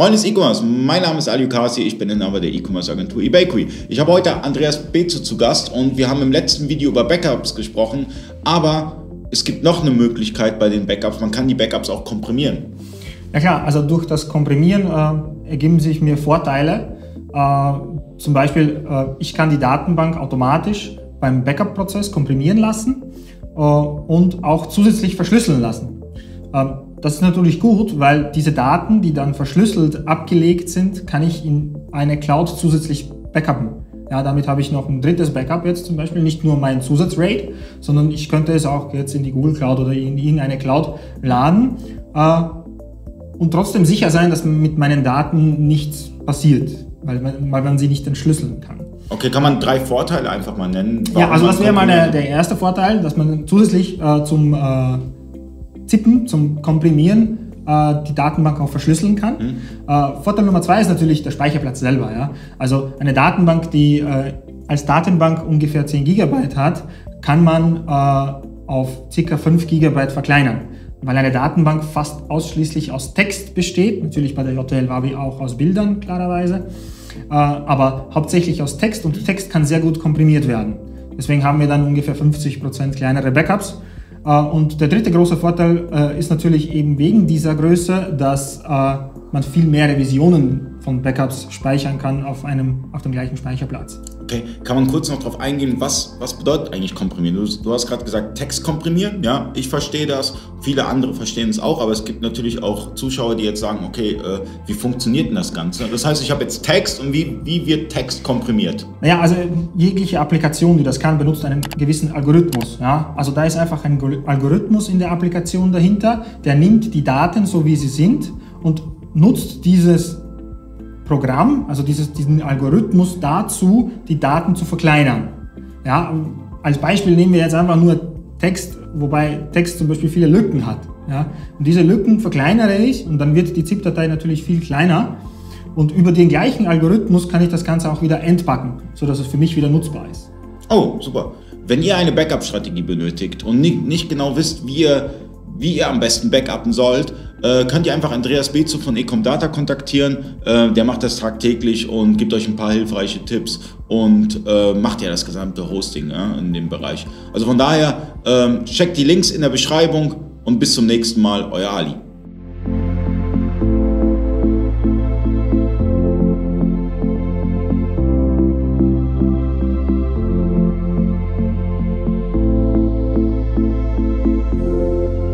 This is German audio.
Freunde des E-Commerce, mein Name ist Ali Kasi, ich bin Inhaber der E-Commerce Agentur eBakery. Ich habe heute Andreas Bezo zu Gast und wir haben im letzten Video über Backups gesprochen, aber es gibt noch eine Möglichkeit bei den Backups, man kann die Backups auch komprimieren. Ja klar, also durch das Komprimieren äh, ergeben sich mir Vorteile. Äh, zum Beispiel, äh, ich kann die Datenbank automatisch beim Backup-Prozess komprimieren lassen äh, und auch zusätzlich verschlüsseln lassen. Das ist natürlich gut, weil diese Daten, die dann verschlüsselt abgelegt sind, kann ich in eine Cloud zusätzlich backuppen. Ja, damit habe ich noch ein drittes Backup jetzt zum Beispiel, nicht nur mein Zusatzrate, sondern ich könnte es auch jetzt in die Google Cloud oder in irgendeine Cloud laden äh, und trotzdem sicher sein, dass mit meinen Daten nichts passiert, weil man, weil man sie nicht entschlüsseln kann. Okay, kann man drei Vorteile einfach mal nennen? Ja, also das wäre mal der, der, erste Vorteil, dass man zusätzlich äh, zum äh, Zippen, zum Komprimieren äh, die Datenbank auch verschlüsseln kann. Mhm. Äh, Vorteil Nummer zwei ist natürlich der Speicherplatz selber. Ja? Also eine Datenbank, die äh, als Datenbank ungefähr 10 GB hat, kann man auf ca. 5 GB verkleinern. Weil eine Datenbank fast ausschließlich aus Text besteht, natürlich bei der JTL Wabi auch aus Bildern klarerweise, aber hauptsächlich aus Text und Text kann sehr gut komprimiert werden. Deswegen haben wir dann ungefähr 50% kleinere Backups und der dritte große Vorteil äh, ist natürlich eben wegen dieser Größe, dass äh, man viel mehr Revisionen von Backups speichern kann auf, einem, auf dem gleichen Speicherplatz. Okay, kann man kurz noch darauf eingehen, was, was bedeutet eigentlich komprimieren? Du, du hast gerade gesagt, Text komprimieren, ja, ich verstehe das, viele andere verstehen es auch, aber es gibt natürlich auch Zuschauer, die jetzt sagen, okay, äh, wie funktioniert denn das Ganze? Das heißt, ich habe jetzt Text und wie, wie wird Text komprimiert? Naja, also jegliche Applikation, die das kann, benutzt einen gewissen Algorithmus. Ja? Also da ist einfach ein Algorithmus in der Applikation dahinter, der nimmt die Daten so wie sie sind und nutzt dieses Programm, also dieses, diesen Algorithmus dazu, die Daten zu verkleinern. Ja, als Beispiel nehmen wir jetzt einfach nur Text, wobei Text zum Beispiel viele Lücken hat. Ja, und diese Lücken verkleinere ich und dann wird die ZIP-Datei natürlich viel kleiner. Und über den gleichen Algorithmus kann ich das Ganze auch wieder entpacken, sodass es für mich wieder nutzbar ist. Oh, super. Wenn ihr eine Backup-Strategie benötigt und nicht, genau wisst, wie ihr wie ihr am besten backuppen sollt, äh, könnt ihr einfach Andreas Bezu von Ecomdata kontaktieren. Äh, der macht das tagtäglich und gibt euch ein paar hilfreiche Tipps und äh, macht ja das gesamte Hosting ja, in dem Bereich. Also von daher, ähm, checkt die Links in der Beschreibung und bis zum nächsten Mal, euer Ali.